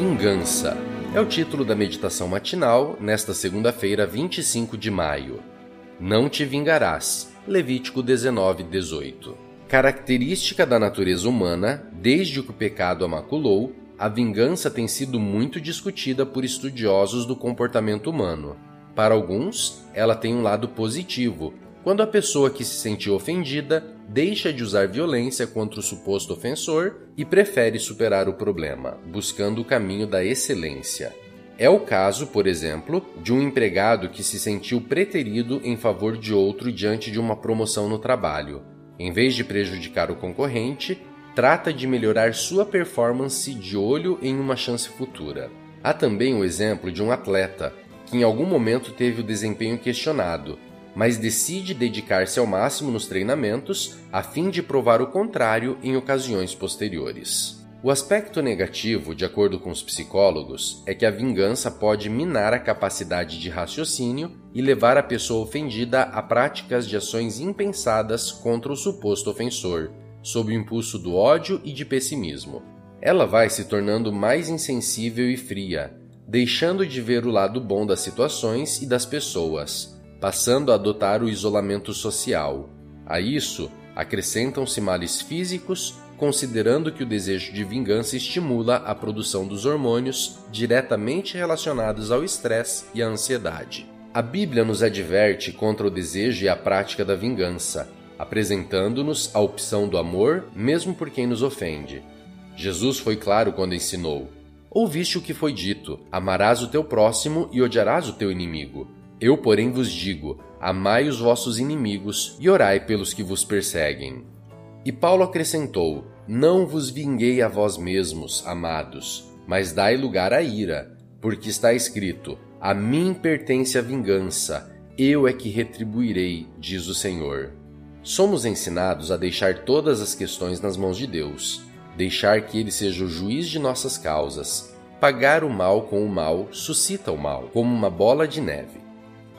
Vingança é o título da meditação matinal nesta segunda-feira, 25 de maio. Não te vingarás. Levítico 19, 18. Característica da natureza humana, desde que o pecado a maculou, a vingança tem sido muito discutida por estudiosos do comportamento humano. Para alguns, ela tem um lado positivo, quando a pessoa que se sentiu ofendida deixa de usar violência contra o suposto ofensor e prefere superar o problema, buscando o caminho da excelência. É o caso, por exemplo, de um empregado que se sentiu preterido em favor de outro diante de uma promoção no trabalho. Em vez de prejudicar o concorrente, trata de melhorar sua performance de olho em uma chance futura. Há também o exemplo de um atleta que em algum momento teve o desempenho questionado mas decide dedicar-se ao máximo nos treinamentos a fim de provar o contrário em ocasiões posteriores. O aspecto negativo, de acordo com os psicólogos, é que a vingança pode minar a capacidade de raciocínio e levar a pessoa ofendida a práticas de ações impensadas contra o suposto ofensor, sob o impulso do ódio e de pessimismo. Ela vai se tornando mais insensível e fria, deixando de ver o lado bom das situações e das pessoas, passando a adotar o isolamento social. A isso acrescentam-se males físicos, considerando que o desejo de vingança estimula a produção dos hormônios diretamente relacionados ao estresse e à ansiedade. A Bíblia nos adverte contra o desejo e a prática da vingança, apresentando-nos a opção do amor, mesmo por quem nos ofende. Jesus foi claro quando ensinou: Ouviste o que foi dito: amarás o teu próximo e odiarás o teu inimigo. Eu, porém, vos digo: amai os vossos inimigos e orai pelos que vos perseguem. E Paulo acrescentou: Não vos vinguei a vós mesmos, amados, mas dai lugar à ira, porque está escrito: A mim pertence a vingança, eu é que retribuirei, diz o Senhor. Somos ensinados a deixar todas as questões nas mãos de Deus, deixar que Ele seja o juiz de nossas causas. Pagar o mal com o mal suscita o mal, como uma bola de neve.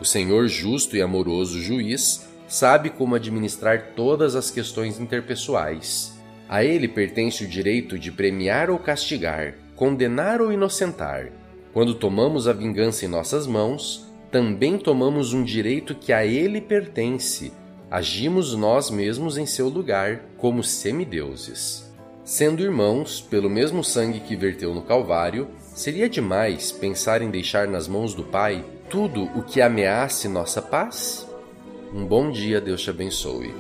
O Senhor, justo e amoroso juiz, sabe como administrar todas as questões interpessoais. A ele pertence o direito de premiar ou castigar, condenar ou inocentar. Quando tomamos a vingança em nossas mãos, também tomamos um direito que a ele pertence. Agimos nós mesmos em seu lugar, como semideuses. Sendo irmãos, pelo mesmo sangue que verteu no Calvário, seria demais pensar em deixar nas mãos do Pai tudo o que ameace nossa paz? Um bom dia, Deus te abençoe.